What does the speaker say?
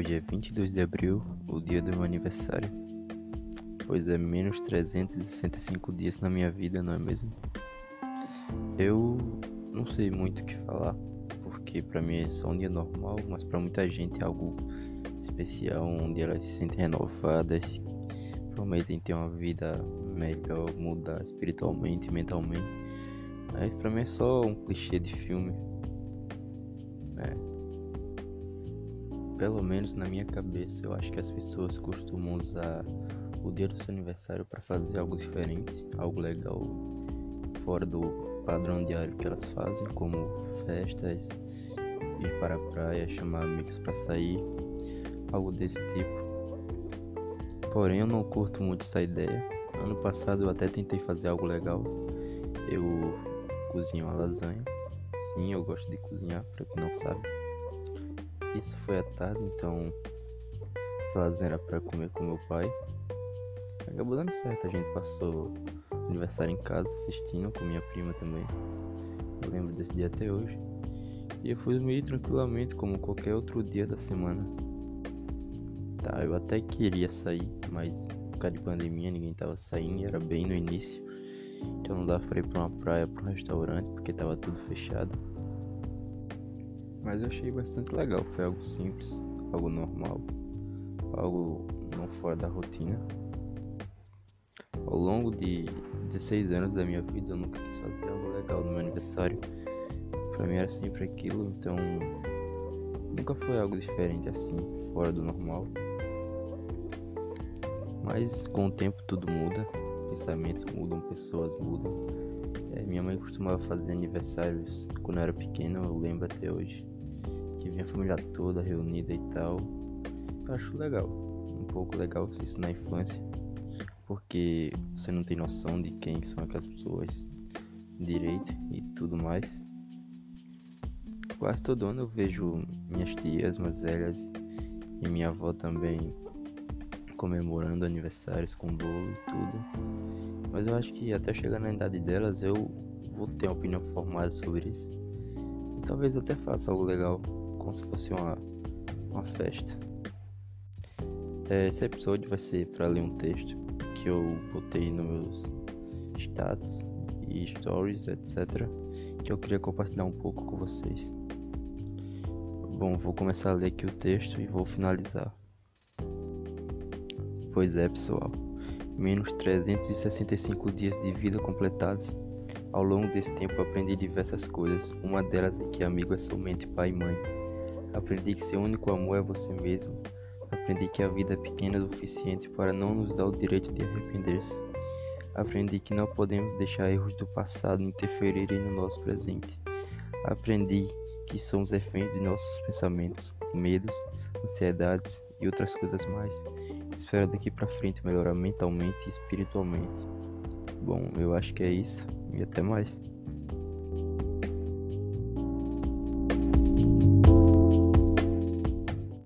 Hoje é 22 de abril, o dia do meu aniversário. Pois é menos 365 dias na minha vida, não é mesmo? Eu não sei muito o que falar, porque para mim é só um dia normal, mas para muita gente é algo especial, onde elas se sentem renovadas, prometem ter uma vida melhor, mudar espiritualmente, mentalmente. Mas para mim é só um clichê de filme. É pelo menos na minha cabeça, eu acho que as pessoas costumam usar o dia do seu aniversário para fazer algo diferente, algo legal, fora do padrão diário que elas fazem, como festas, ir para a praia, chamar amigos para sair, algo desse tipo. Porém, eu não curto muito essa ideia. Ano passado eu até tentei fazer algo legal. Eu cozinho uma lasanha. Sim, eu gosto de cozinhar, para quem não sabe. Isso foi à tarde, então essa lasanha era pra comer com meu pai. Acabou dando certo, a gente passou aniversário em casa assistindo com minha prima também. Eu lembro desse dia até hoje. E eu fui dormir tranquilamente como qualquer outro dia da semana. Tá, eu até queria sair, mas por causa de pandemia ninguém tava saindo, era bem no início. Então não dava pra ir pra uma praia, pra um restaurante, porque tava tudo fechado. Mas eu achei bastante legal, foi algo simples, algo normal, algo não fora da rotina. Ao longo de 16 anos da minha vida eu nunca quis fazer algo legal no meu aniversário. Pra mim era sempre aquilo, então nunca foi algo diferente assim, fora do normal. Mas com o tempo tudo muda, pensamentos mudam, pessoas mudam. É, minha mãe costumava fazer aniversários quando eu era pequeno, eu lembro até hoje que vinha a família toda reunida e tal. Eu acho legal, um pouco legal isso na infância, porque você não tem noção de quem são aquelas pessoas direito e tudo mais. Quase todo ano eu vejo minhas tias mais velhas e minha avó também comemorando aniversários com bolo e tudo. Mas eu acho que até chegar na idade delas eu vou ter uma opinião formada sobre isso. E talvez até faça algo legal como se fosse uma, uma festa. É, esse episódio vai ser para ler um texto que eu botei nos meus status e stories, etc. Que eu queria compartilhar um pouco com vocês. Bom, vou começar a ler aqui o texto e vou finalizar. Pois é, pessoal, menos 365 dias de vida completados. Ao longo desse tempo aprendi diversas coisas. Uma delas é que amigo é somente pai e mãe. Aprendi que seu único amor é você mesmo. Aprendi que a vida é pequena o suficiente para não nos dar o direito de arrepender-se. Aprendi que não podemos deixar erros do passado interferirem no nosso presente. Aprendi que somos reféns de nossos pensamentos, medos, ansiedades e outras coisas mais. Espero daqui para frente melhorar mentalmente e espiritualmente. Bom, eu acho que é isso e até mais.